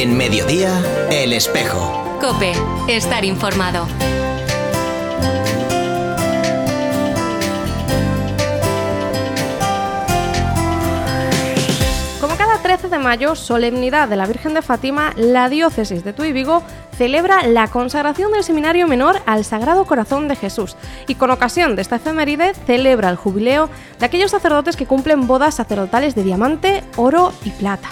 En mediodía, El Espejo. Cope, estar informado. Como cada 13 de mayo, solemnidad de la Virgen de Fátima, la diócesis de Tuy Vigo celebra la consagración del seminario menor al Sagrado Corazón de Jesús y con ocasión de esta efeméride celebra el jubileo de aquellos sacerdotes que cumplen bodas sacerdotales de diamante, oro y plata.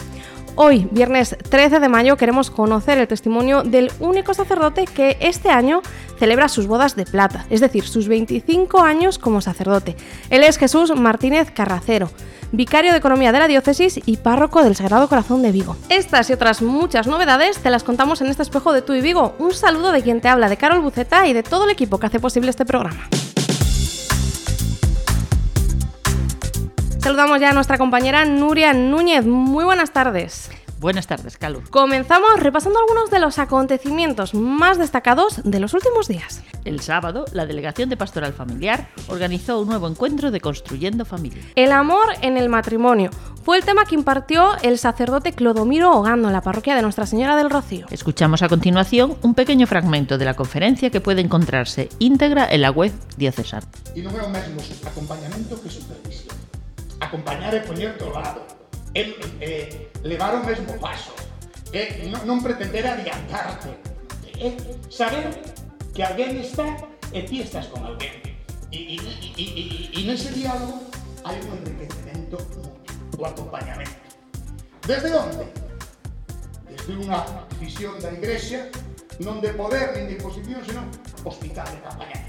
Hoy, viernes 13 de mayo, queremos conocer el testimonio del único sacerdote que este año celebra sus bodas de plata, es decir, sus 25 años como sacerdote. Él es Jesús Martínez Carracero vicario de Economía de la Diócesis y párroco del Sagrado Corazón de Vigo. Estas y otras muchas novedades te las contamos en este espejo de Tú y Vigo. Un saludo de quien te habla, de Carol Buceta y de todo el equipo que hace posible este programa. Saludamos ya a nuestra compañera Nuria Núñez. Muy buenas tardes. Buenas tardes, Calu. Comenzamos repasando algunos de los acontecimientos más destacados de los últimos días. El sábado, la Delegación de Pastoral Familiar organizó un nuevo encuentro de Construyendo Familia. El amor en el matrimonio fue el tema que impartió el sacerdote Clodomiro Ogando en la parroquia de Nuestra Señora del Rocío. Escuchamos a continuación un pequeño fragmento de la conferencia que puede encontrarse íntegra en la web diocesana. Y non é o mesmo acompañamento que supervisión. acompañar e poñer do lado, e, e, eh, levar o mesmo paso, eh, e non, non pretender adiantarte, é saber que alguén está e ti estás con alguén. E, e, e, e, e nese diálogo hai un enriquecemento o acompañamento. Desde onde? Desde unha visión da Igrexa non de poder nin de imposición, senón hospital de campaña.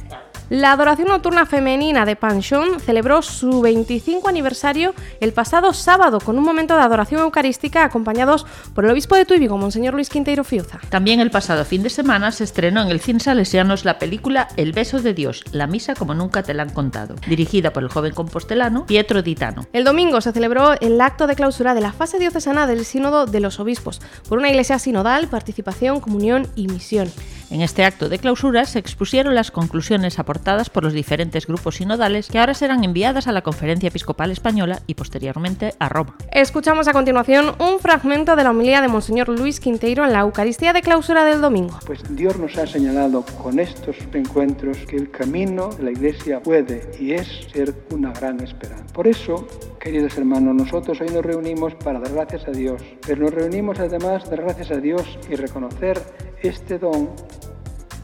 La adoración nocturna femenina de Panchón celebró su 25 aniversario el pasado sábado con un momento de adoración eucarística acompañados por el obispo de Tuibigo, Monseñor Luis Quinteiro Fiuza. También el pasado fin de semana se estrenó en el Cine Salesianos la película El beso de Dios, la misa como nunca te la han contado, dirigida por el joven compostelano Pietro Ditano. El domingo se celebró el acto de clausura de la fase diocesana del Sínodo de los Obispos por una iglesia sinodal, participación, comunión y misión. En este acto de clausura se expusieron las conclusiones aportadas por los diferentes grupos sinodales que ahora serán enviadas a la Conferencia Episcopal Española y posteriormente a Roma. Escuchamos a continuación un fragmento de la homilía de Monseñor Luis Quinteiro en la Eucaristía de clausura del domingo. Pues Dios nos ha señalado con estos encuentros que el camino de la Iglesia puede y es ser una gran esperanza. Por eso, queridos hermanos, nosotros hoy nos reunimos para dar gracias a Dios, pero nos reunimos además dar gracias a Dios y reconocer este don.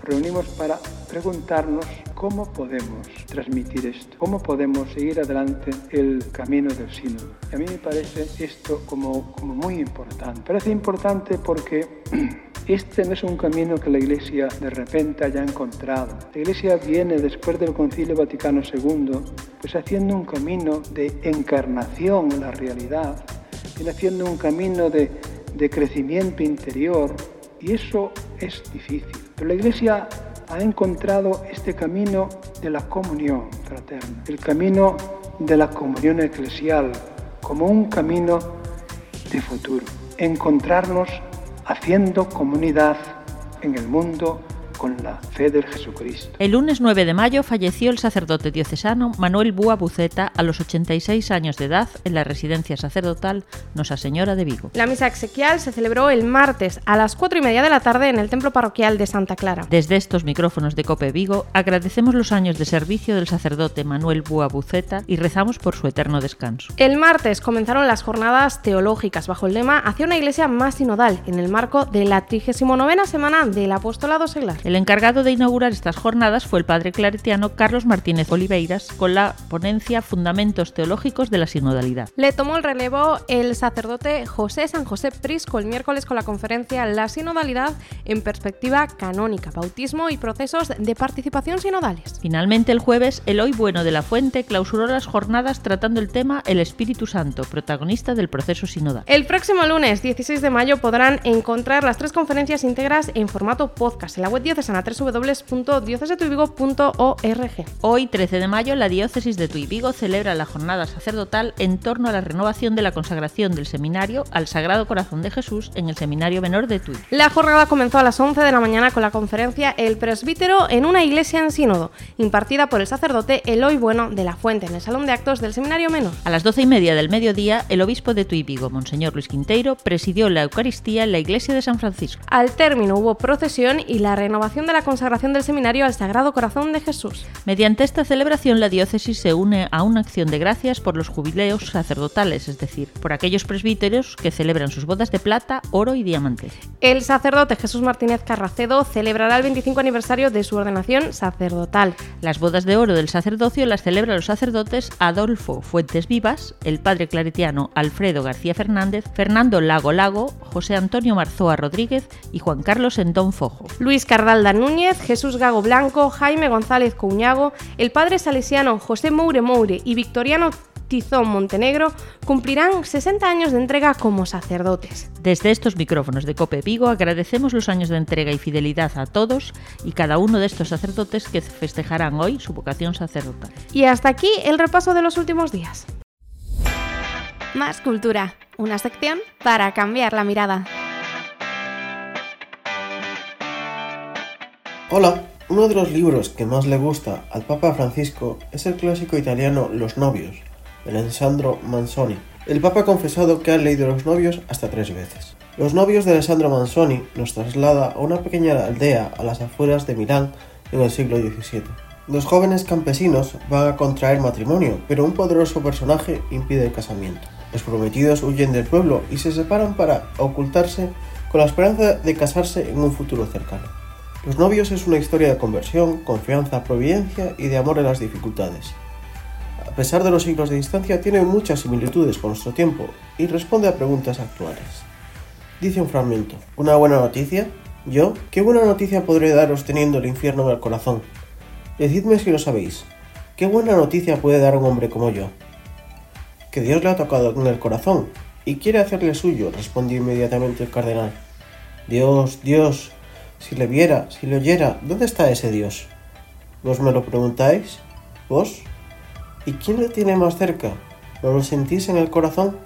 Reunimos para preguntarnos cómo podemos transmitir esto, cómo podemos seguir adelante el camino del sínodo. Y a mí me parece esto como, como muy importante. Parece importante porque este no es un camino que la Iglesia de repente haya encontrado. La Iglesia viene después del Concilio Vaticano II, pues haciendo un camino de encarnación en la realidad, viene haciendo un camino de, de crecimiento interior, y eso es difícil. Pero la Iglesia ha encontrado este camino de la comunión fraterna, el camino de la comunión eclesial, como un camino de futuro. Encontrarnos haciendo comunidad en el mundo con la fe del Jesucristo. El lunes 9 de mayo falleció el sacerdote diocesano Manuel Búa Buceta a los 86 años de edad en la residencia sacerdotal Nosa Señora de Vigo. La misa exequial se celebró el martes a las 4 y media de la tarde en el templo parroquial de Santa Clara. Desde estos micrófonos de Cope Vigo agradecemos los años de servicio del sacerdote Manuel Búa Buceta y rezamos por su eterno descanso. El martes comenzaron las jornadas teológicas bajo el lema Hacia una iglesia más sinodal en el marco de la 39 semana del apostolado seglar. El encargado de inaugurar estas jornadas fue el padre claretiano Carlos Martínez Oliveiras con la ponencia Fundamentos Teológicos de la Sinodalidad. Le tomó el relevo el sacerdote José San José Prisco el miércoles con la conferencia La Sinodalidad en perspectiva canónica, bautismo y procesos de participación sinodales. Finalmente el jueves Eloy Bueno de la Fuente clausuró las jornadas tratando el tema El Espíritu Santo, protagonista del proceso sinodal. El próximo lunes 16 de mayo podrán encontrar las tres conferencias íntegras en formato podcast en la web diocesana www.diocesetuivigo.org. Hoy, 13 de mayo, la diócesis de Tuy Vigo celebra la jornada sacerdotal en torno a la renovación de la consagración del seminario al Sagrado Corazón de Jesús en el Seminario Menor de Tuy. La jornada comenzó a las 11 de la mañana con la conferencia El presbítero en una iglesia en sínodo, impartida por el sacerdote Eloy Bueno de la Fuente en el Salón de Actos del Seminario Menor. A las 12 y media del mediodía, el obispo de Tuy Vigo, Monseñor Luis Quinteiro, presidió la Eucaristía en la iglesia de San Francisco. Al término hubo procesión y la renovación de la consagración del seminario al Sagrado Corazón de Jesús. Mediante esta celebración, la diócesis se une a una acción de gracias por los jubileos sacerdotales, es decir, por aquellos presbíteros que celebran sus bodas de plata, oro y diamante. El sacerdote Jesús Martínez Carracedo celebrará el 25 aniversario de su ordenación sacerdotal. Las bodas de oro del sacerdocio las celebran los sacerdotes Adolfo Fuentes Vivas, el padre claretiano Alfredo García Fernández, Fernando Lago Lago, José Antonio Marzoa Rodríguez y Juan Carlos Entón Fojo. Luis Cardalda Núñez, Jesús Gago Blanco, Jaime González Cuñago, el padre salesiano José Moure Moure y Victoriano Tizón Montenegro cumplirán 60 años de entrega como sacerdotes. Desde estos micrófonos de Cope Vigo agradecemos los años de entrega y fidelidad a todos y cada uno de estos sacerdotes que festejarán hoy su vocación sacerdotal. Y hasta aquí el repaso de los últimos días. Más cultura, una sección para cambiar la mirada. Hola, uno de los libros que más le gusta al Papa Francisco es el clásico italiano Los novios, de Alessandro Manzoni. El Papa confesado que ha leído Los novios hasta tres veces. Los novios de Alessandro Manzoni nos traslada a una pequeña aldea a las afueras de Milán en el siglo XVII. Los jóvenes campesinos van a contraer matrimonio, pero un poderoso personaje impide el casamiento. Los prometidos huyen del pueblo y se separan para ocultarse con la esperanza de casarse en un futuro cercano. Los novios es una historia de conversión, confianza, providencia y de amor en las dificultades. A pesar de los siglos de distancia, tiene muchas similitudes con nuestro tiempo y responde a preguntas actuales. Dice un fragmento, ¿una buena noticia? ¿Yo? ¿Qué buena noticia podré daros teniendo el infierno en el corazón? Decidme si lo sabéis. ¿Qué buena noticia puede dar un hombre como yo? Que Dios le ha tocado en el corazón y quiere hacerle suyo, respondió inmediatamente el cardenal. Dios, Dios, si le viera, si le oyera, ¿dónde está ese Dios? ¿Vos me lo preguntáis? ¿Vos? ¿Y quién le tiene más cerca? ¿No lo sentís en el corazón?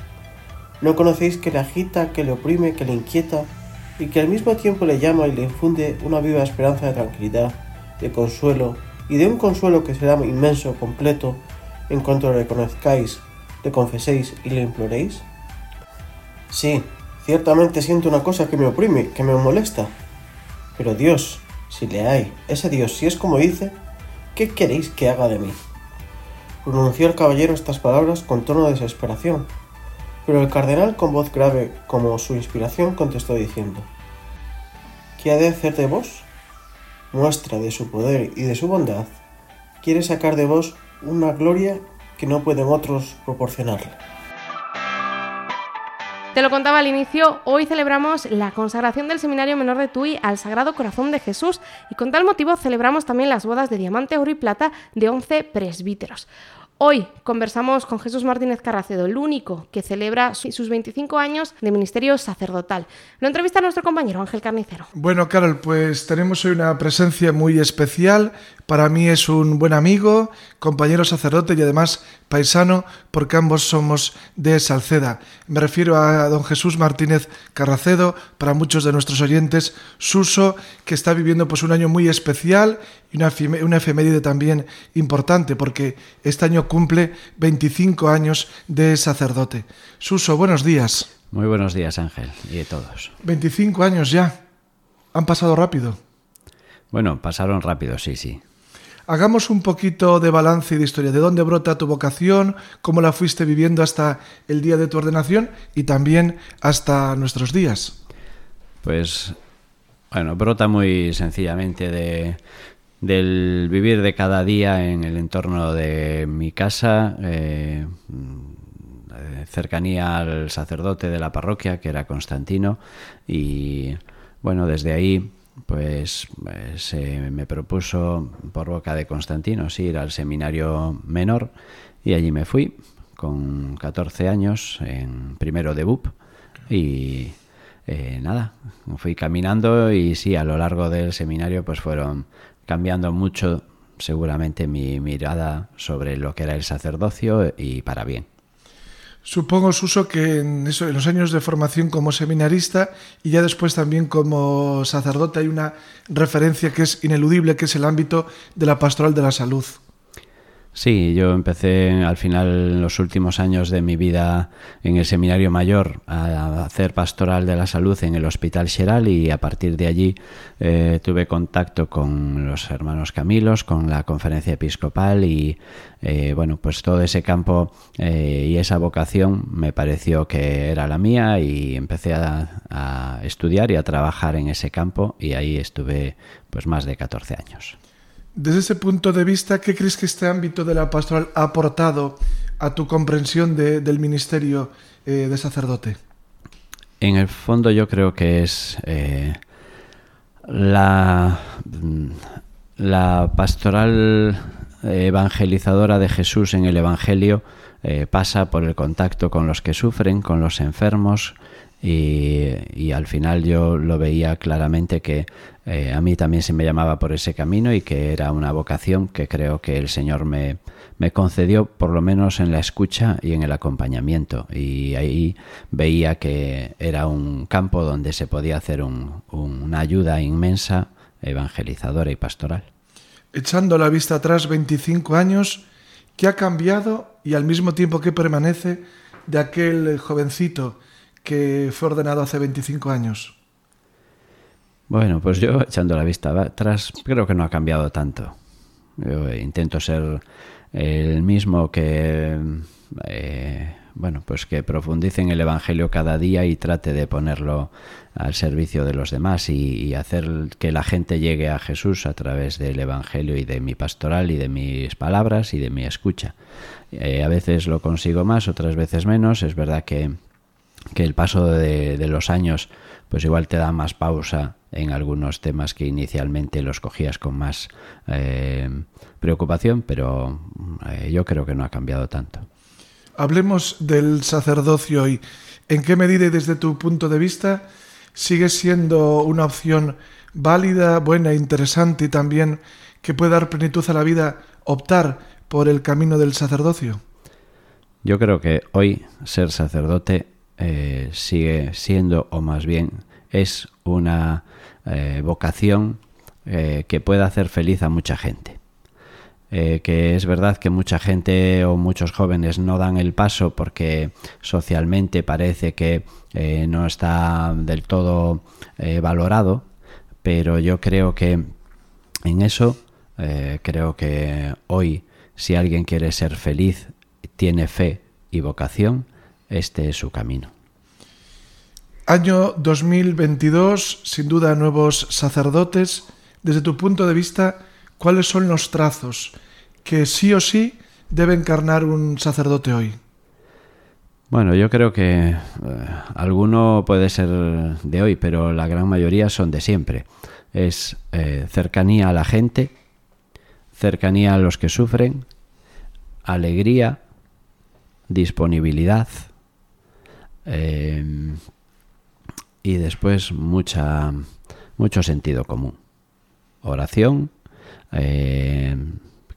¿No conocéis que le agita, que le oprime, que le inquieta y que al mismo tiempo le llama y le infunde una viva esperanza de tranquilidad, de consuelo y de un consuelo que será inmenso, completo, en cuanto le reconozcáis, le confeséis y le imploréis? Sí, ciertamente siento una cosa que me oprime, que me molesta, pero Dios, si le hay, ese Dios, si es como dice, ¿qué queréis que haga de mí? Pronunció el caballero estas palabras con tono de desesperación, pero el cardenal con voz grave como su inspiración contestó diciendo, ¿qué ha de hacer de vos? Muestra de su poder y de su bondad, quiere sacar de vos una gloria que no pueden otros proporcionarle. Te lo contaba al inicio, hoy celebramos la consagración del Seminario Menor de Tui al Sagrado Corazón de Jesús y con tal motivo celebramos también las bodas de diamante, oro y plata de 11 presbíteros. Hoy conversamos con Jesús Martínez Carracedo, el único que celebra sus 25 años de ministerio sacerdotal. Lo entrevista nuestro compañero Ángel Carnicero. Bueno, Carol, pues tenemos hoy una presencia muy especial. Para mí es un buen amigo, compañero sacerdote y además paisano, porque ambos somos de Salceda. Me refiero a don Jesús Martínez Carracedo, para muchos de nuestros oyentes, Suso, que está viviendo pues un año muy especial y una, una efeméride también importante, porque este año cumple 25 años de sacerdote. Suso, buenos días. Muy buenos días, Ángel, y de todos. 25 años ya. Han pasado rápido. Bueno, pasaron rápido, sí, sí. Hagamos un poquito de balance y de historia. ¿De dónde brota tu vocación? ¿Cómo la fuiste viviendo hasta el día de tu ordenación y también hasta nuestros días? Pues, bueno, brota muy sencillamente de, del vivir de cada día en el entorno de mi casa, eh, cercanía al sacerdote de la parroquia, que era Constantino, y bueno, desde ahí pues se me propuso por boca de Constantino ir al seminario menor y allí me fui con 14 años en primero de BUP y eh, nada, fui caminando y sí, a lo largo del seminario pues fueron cambiando mucho seguramente mi mirada sobre lo que era el sacerdocio y para bien. Supongo, Suso, que en, eso, en los años de formación como seminarista y ya después también como sacerdote hay una referencia que es ineludible, que es el ámbito de la pastoral de la salud. Sí, yo empecé al final en los últimos años de mi vida en el seminario mayor a hacer pastoral de la salud en el Hospital Xeral y a partir de allí eh, tuve contacto con los hermanos Camilos, con la conferencia episcopal y eh, bueno, pues todo ese campo eh, y esa vocación me pareció que era la mía y empecé a, a estudiar y a trabajar en ese campo y ahí estuve pues más de 14 años. Desde ese punto de vista, ¿qué crees que este ámbito de la pastoral ha aportado a tu comprensión de, del ministerio eh, de sacerdote? En el fondo yo creo que es eh, la, pastoral evangelizadora de Jesús en el Evangelio eh, pasa por el contacto con los que sufren, con los enfermos, y, al final yo lo veía claramente que eh, a mí también se me llamaba por ese camino y que era una vocación que creo que el Señor me, me concedió por lo menos en la escucha y en el acompañamiento y ahí veía que era un campo donde se podía hacer un, una ayuda inmensa evangelizadora y pastoral. Echando la vista atrás 25 años, ¿qué ha cambiado y al mismo tiempo qué permanece de aquel jovencito que fue ordenado hace 25 años? Bueno, pues yo echando la vista atrás creo que no ha cambiado tanto. Yo intento ser el mismo que eh, bueno, pues que profundice en el Evangelio cada día y trate de ponerlo al servicio de los demás y, hacer que la gente llegue a Jesús a través del Evangelio y de mi pastoral y de mis palabras y de mi escucha. Eh, a veces lo consigo más, otras veces menos. Es verdad que que el paso de, los años pues igual te da más pausa en algunos temas que inicialmente los cogías con más eh, preocupación, pero eh, yo creo que no ha cambiado tanto. Hablemos del sacerdocio hoy. ¿En qué medida y desde tu punto de vista sigue siendo una opción válida, buena, interesante y también que puede dar plenitud a la vida optar por el camino del sacerdocio? Yo creo que hoy ser sacerdote eh, sigue siendo, o más bien es una eh, vocación eh, que puede hacer feliz a mucha gente. Que es verdad que mucha gente o muchos jóvenes no dan el paso porque socialmente parece que no está del todo valorado, pero yo creo que en eso creo que hoy si alguien quiere ser feliz, tiene fe y vocación, este es su camino. Año 2022, sin duda nuevos sacerdotes. Desde tu punto de vista, ¿cuáles son los trazos que sí o sí debe encarnar un sacerdote hoy? Bueno, yo creo que eh, alguno puede ser de hoy, pero la gran mayoría son de siempre. Es eh, cercanía a la gente, cercanía a los que sufren, alegría, disponibilidad eh, y después mucha, mucho sentido común. Oración, eh,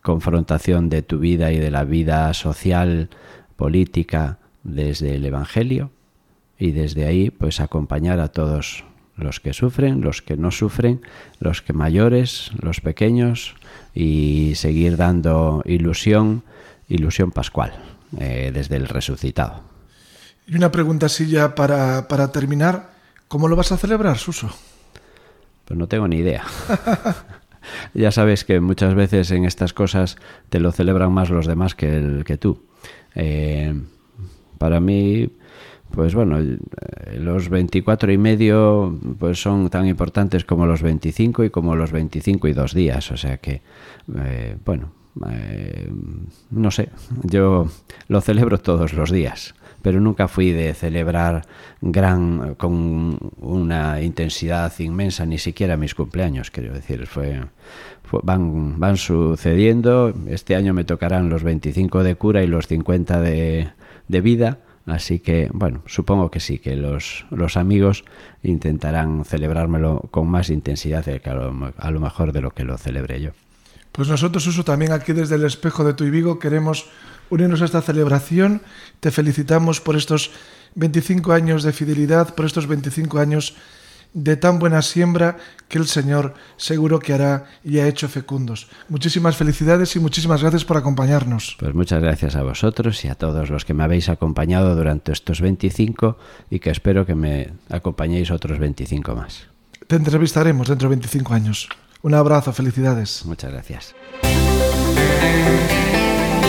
confrontación de tu vida y de la vida social, política, desde el Evangelio y desde ahí pues acompañar a todos los que sufren, los que no sufren, los que mayores, los pequeños y seguir dando ilusión, ilusión pascual eh, desde el resucitado. Y una pregunta así ya para, para terminar, ¿cómo lo vas a celebrar, Suso? Pues no tengo ni idea. ya sabes que muchas veces en estas cosas te lo celebran más los demás que, el, que tú. Eh, para mí, pues bueno, los 24 y medio pues son tan importantes como los 25 y como los 25 y dos días. O sea que, eh, bueno, eh, no sé, yo lo celebro todos los días pero nunca fui de celebrar gran con una intensidad inmensa ni siquiera mis cumpleaños quiero decir fue, van van sucediendo este año me tocarán los 25 de cura y los 50 de, de vida Así que, bueno, supongo que sí, que los, los amigos intentarán celebrármelo con más intensidad que a a lo mejor de lo que lo celebré yo. Pues nosotros, Uso, también aquí desde el espejo de tu y Vigo queremos unirnos a esta celebración. Te felicitamos por estos 25 años de fidelidad, por estos 25 años de tan buena siembra que el Señor seguro que hará y ha hecho fecundos. Muchísimas felicidades y muchísimas gracias por acompañarnos. Pues muchas gracias a vosotros y a todos los que me habéis acompañado durante estos 25 y que espero que me acompañéis otros 25 más. Te entrevistaremos dentro de 25 años. Un abrazo, felicidades. Muchas gracias.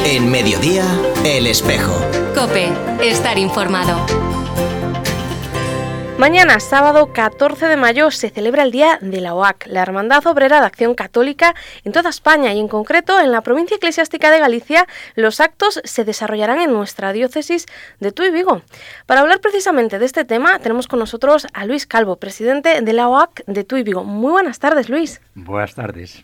En mediodía, el espejo. Cope, estar informado. Mañana, sábado 14 de mayo, se celebra el Día de la OAC, la Hermandad Obrera de Acción Católica en toda España y en concreto en la provincia eclesiástica de Galicia. Los actos se desarrollarán en nuestra diócesis de Tuy Vigo. Para hablar precisamente de este tema, tenemos con nosotros a Luis Calvo, presidente de la OAC de Tuy Vigo. Muy buenas tardes, Luis. Buenas tardes.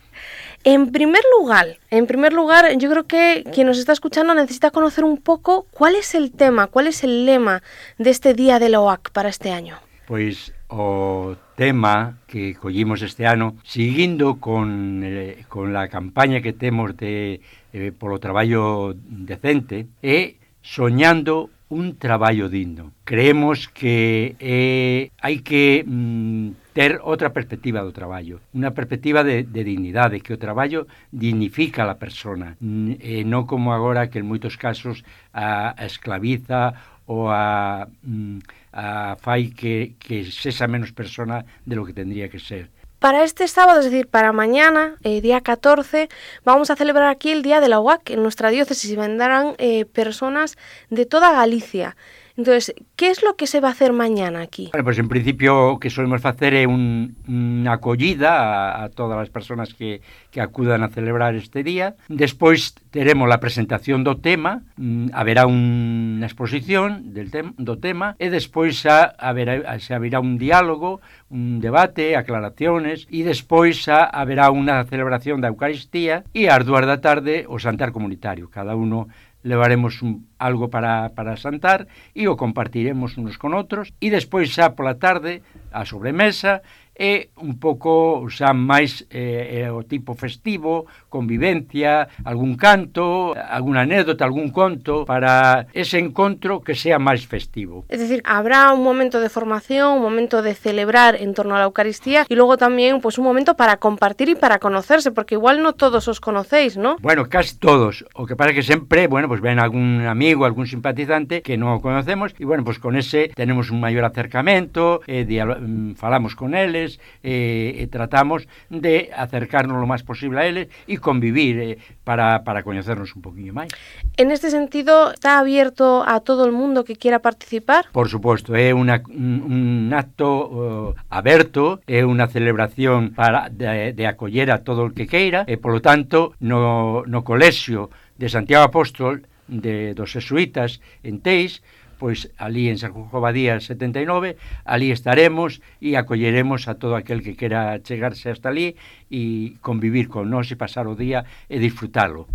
En primer lugar, en primer lugar, yo creo que quien nos está escuchando necesita conocer un poco cuál es el tema, cuál es el lema de este Día de la OAC para este año. pois o tema que collimos este ano, seguindo con, eh, con la campaña que temos de, eh, polo traballo decente, é soñando un traballo digno. Creemos que eh, hai que mm, ter outra perspectiva do traballo, unha perspectiva de, de dignidade, que o traballo dignifica a persona, e non como agora que en moitos casos a esclaviza ou a, mm, a fai que, que sexa menos persona de lo que tendría que ser. Para este sábado, es decir, para mañana, eh, día 14, vamos a celebrar aquí el Día de la UAC en nuestra diócesis vendrán eh, personas de toda Galicia. Entonces, que es lo que se va a hacer mañana aquí? Bueno, pues en principio o que solemos facer é un, unha acollida a, a todas as persoas que, que acudan a celebrar este día. Despois teremos a presentación do tema, mm, haberá unha exposición del tem, do tema e despois xa haberá, xa haberá un diálogo, un debate, aclaraciones e despois xa haberá unha celebración da Eucaristía e ás dúas da tarde o santar comunitario. Cada uno levaremos un, algo para, para santar e o compartiremos unos con outros e despois xa pola tarde a sobremesa e un pouco xa máis eh, eh, o tipo festivo, convivencia, algún canto, algunha anécdota, algún conto para ese encontro que sea máis festivo. Es decir, habrá un momento de formación, un momento de celebrar en torno a la Eucaristía y luego también pues un momento para compartir y para conocerse, porque igual no todos os conocéis, ¿no? Bueno, casi todos. O que pasa que sempre, bueno, pues ven algún amigo, algún simpatizante que no conocemos y bueno, pues con ese tenemos un maior acercamento, eh, mm, falamos con eles, eles eh, eh, tratamos de acercarnos o máis posible a eles e convivir eh, para, para coñecernos un poquinho máis. En este sentido, está abierto a todo o mundo que quiera participar? Por suposto, é una, un, un acto oh, uh, aberto, é unha celebración para de, de acoller a todo o que queira, e eh, polo tanto, no, no colexio de Santiago Apóstol de, dos Jesuitas en Teis, pois ali en San Jobadía 79, ali estaremos e acolleremos a todo aquel que quera chegarse hasta ali e convivir con nós e pasar o día e disfrutalo.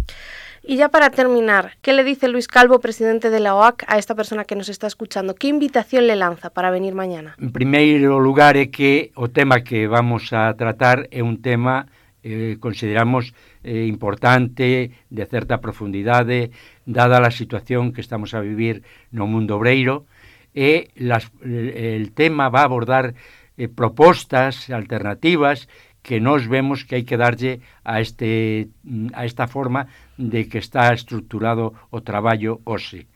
Y ya para terminar, ¿qué le dice Luis Calvo, presidente de la OAC, a esta persona que nos está escuchando? ¿Qué invitación le lanza para venir mañana? En primeiro lugar é que o tema que vamos a tratar é un tema eh, consideramos eh, importante, de certa profundidade, dada a situación que estamos a vivir no mundo obreiro, e las, el tema va a abordar eh, propostas alternativas que nós vemos que hai que darlle a, este, a esta forma de que está estructurado o traballo hoxe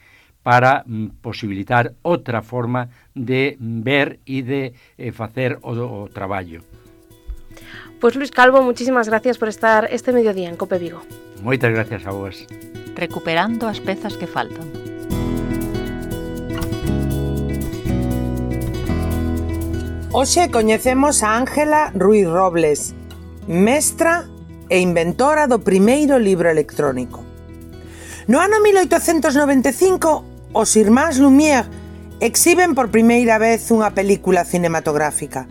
para mm, posibilitar outra forma de ver e de eh, facer o, o traballo. Pois pues Luis Calvo, muchísimas gracias por estar este mediodía en Cope Vigo. Moitas gracias a vos recuperando as pezas que faltan. Hoxe coñecemos a Ángela Ruiz Robles, mestra e inventora do primeiro libro electrónico. No ano 1895, os irmáns Lumière exhiben por primeira vez unha película cinematográfica.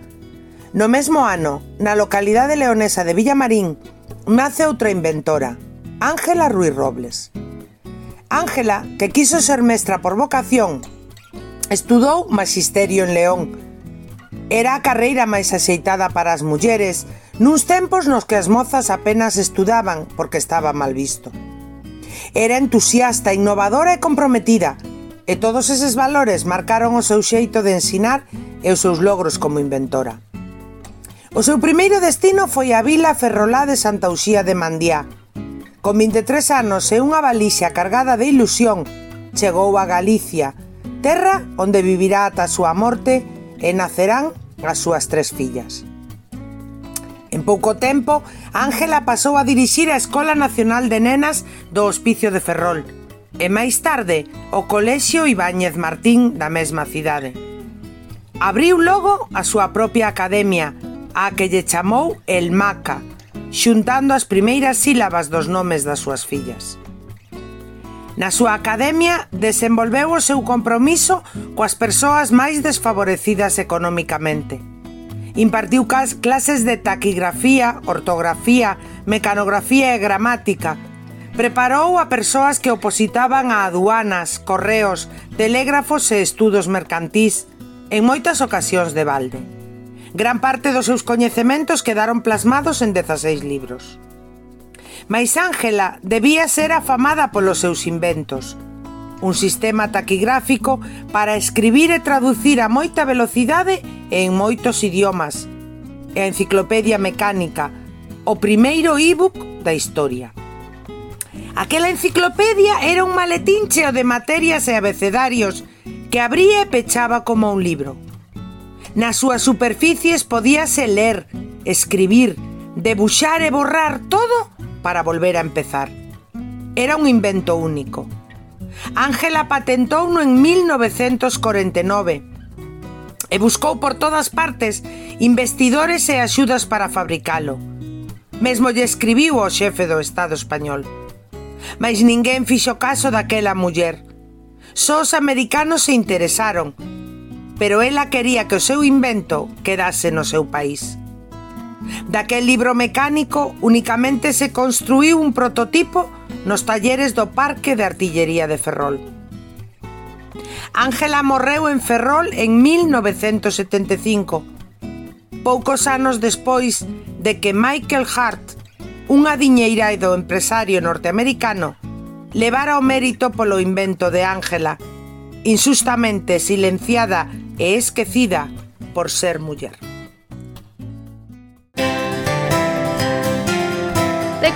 No mesmo ano, na localidade leonesa de Villamarín, nace outra inventora, Ángela Ruiz Robles. Ángela, que quiso ser mestra por vocación, estudou Magisterio en León. Era a carreira máis axeitada para as mulleres, nuns tempos nos que as mozas apenas estudaban porque estaba mal visto. Era entusiasta, innovadora e comprometida, e todos eses valores marcaron o seu xeito de ensinar e os seus logros como inventora. O seu primeiro destino foi a vila Ferrolá de Santa Uxía de Mandiá, Con 23 anos e unha valixa cargada de ilusión, chegou a Galicia, terra onde vivirá ata a súa morte e nacerán as súas tres fillas. En pouco tempo, Ángela pasou a dirixir a Escola Nacional de Nenas do Hospicio de Ferrol e máis tarde o Colexio Ibáñez Martín da mesma cidade. Abriu logo a súa propia academia, a que lle chamou El Maca, xuntando as primeiras sílabas dos nomes das súas fillas. Na súa academia desenvolveu o seu compromiso coas persoas máis desfavorecidas economicamente. Impartiu clases de taquigrafía, ortografía, mecanografía e gramática. Preparou a persoas que opositaban a aduanas, correos, telégrafos e estudos mercantís, en moitas ocasións de balde. Gran parte dos seus coñecementos quedaron plasmados en 16 libros. Mais Ángela debía ser afamada polos seus inventos, un sistema taquigráfico para escribir e traducir a moita velocidade en moitos idiomas, e a enciclopedia mecánica, o primeiro ebook da historia. Aquela enciclopedia era un maletín cheo de materias e abecedarios que abría e pechaba como un libro. Nas súas superficies podíase ler, escribir, debuxar e borrar todo para volver a empezar. Era un invento único. Ángela patentouno en 1949 e buscou por todas partes investidores e axudas para fabricalo. Mesmo lle escribiu ao xefe do Estado español. Mas ninguén fixo caso daquela muller. Só os americanos se interesaron pero ela quería que o seu invento quedase no seu país. Daquel libro mecánico únicamente se construiu un prototipo nos talleres do Parque de Artillería de Ferrol. Ángela morreu en Ferrol en 1975, poucos anos despois de que Michael Hart, un adiñeirado empresario norteamericano, levara o mérito polo invento de Ángela, insustamente silenciada esquecida por ser muller.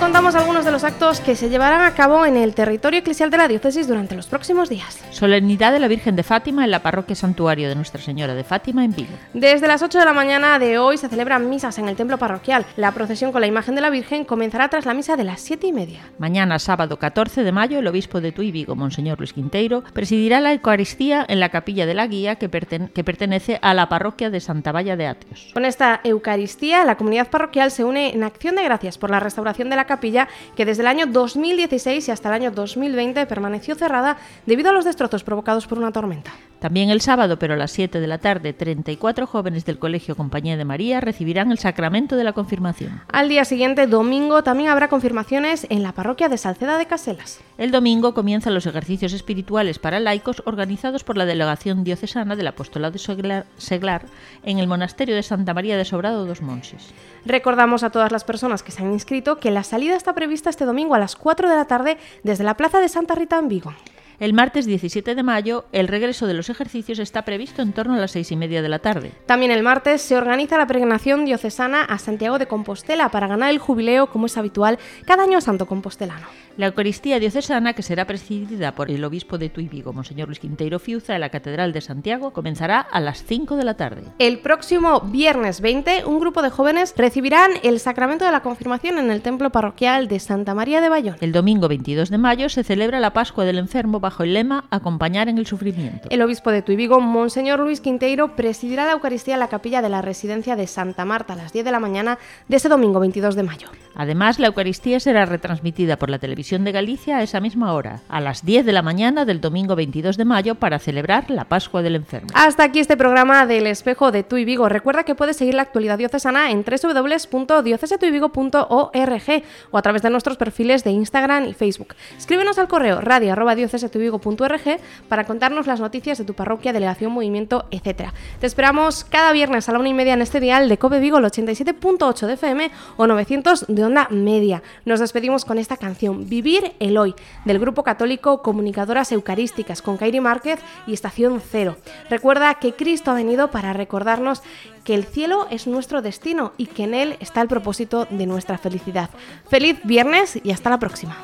Contamos algunos de los actos que se llevarán a cabo en el territorio eclesial de la diócesis durante los próximos días. Solemnidad de la Virgen de Fátima en la parroquia Santuario de Nuestra Señora de Fátima en Vigo. Desde las 8 de la mañana de hoy se celebran misas en el templo parroquial. La procesión con la imagen de la Virgen comenzará tras la misa de las 7 y media. Mañana, sábado 14 de mayo, el obispo de Tui Vigo, Monseñor Luis Quinteiro, presidirá la Eucaristía en la capilla de la Guía que pertenece a la parroquia de Santa Valla de Atios. Con esta Eucaristía, la comunidad parroquial se une en acción de gracias por la restauración de la capilla que desde el año 2016 y hasta el año 2020 permaneció cerrada debido a los destrozos provocados por una tormenta. También el sábado, pero a las 7 de la tarde, 34 jóvenes del Colegio Compañía de María recibirán el sacramento de la confirmación. Al día siguiente, domingo, también habrá confirmaciones en la parroquia de Salceda de Caselas. El domingo comienzan los ejercicios espirituales para laicos organizados por la Delegación Diocesana del Apostolado de Seglar, en el Monasterio de Santa María de Sobrado dos Monses. Recordamos a todas las personas que se han inscrito que la salida está prevista este domingo a las 4 de la tarde desde la Plaza de Santa Rita en Vigo. El martes 17 de mayo, el regreso de los ejercicios está previsto en torno a las seis y media de la tarde. También el martes se organiza la peregrinación diocesana a Santiago de Compostela para ganar el jubileo, como es habitual, cada año santo compostelano. La Eucaristía diocesana, que será presidida por el obispo de Tui Vigo, Monseñor Luis Quinteiro Fiuza, en la Catedral de Santiago, comenzará a las 5 de la tarde. El próximo viernes 20, un grupo de jóvenes recibirán el sacramento de la confirmación en el templo parroquial de Santa María de Bayón. El domingo 22 de mayo se celebra la Pascua del Enfermo bajo el lema Acompañar en el sufrimiento. El obispo de Tui Vigo, Monseñor Luis Quinteiro, presidirá la Eucaristía en la capilla de la residencia de Santa Marta a las 10 de la mañana de ese domingo 22 de mayo. Además, la Eucaristía será retransmitida por la televisión de Galicia a esa misma hora, a las 10 de la mañana del domingo 22 de mayo, para celebrar la Pascua del Enfermo. Hasta aquí este programa del Espejo de Tui Vigo. Recuerda que puedes seguir la actualidad diocesana en www.diocesetuivigo.org o a través de nuestros perfiles de Instagram y Facebook. Escríbenos al correo radio@diocesetuivigo tuvigo.org para contarnos las noticias de tu parroquia, delegación, movimiento, etc. Te esperamos cada viernes a la una y media en este dial de Cope Vigo, el 87.8 de FM o 900 de onda media. Nos despedimos con esta canción, Vivir el Hoy, del grupo católico Comunicadoras Eucarísticas, con Kairi Márquez y Estación Cero. Recuerda que Cristo ha venido para recordarnos que el cielo es nuestro destino y que en él está el propósito de nuestra felicidad. Feliz viernes y hasta la próxima.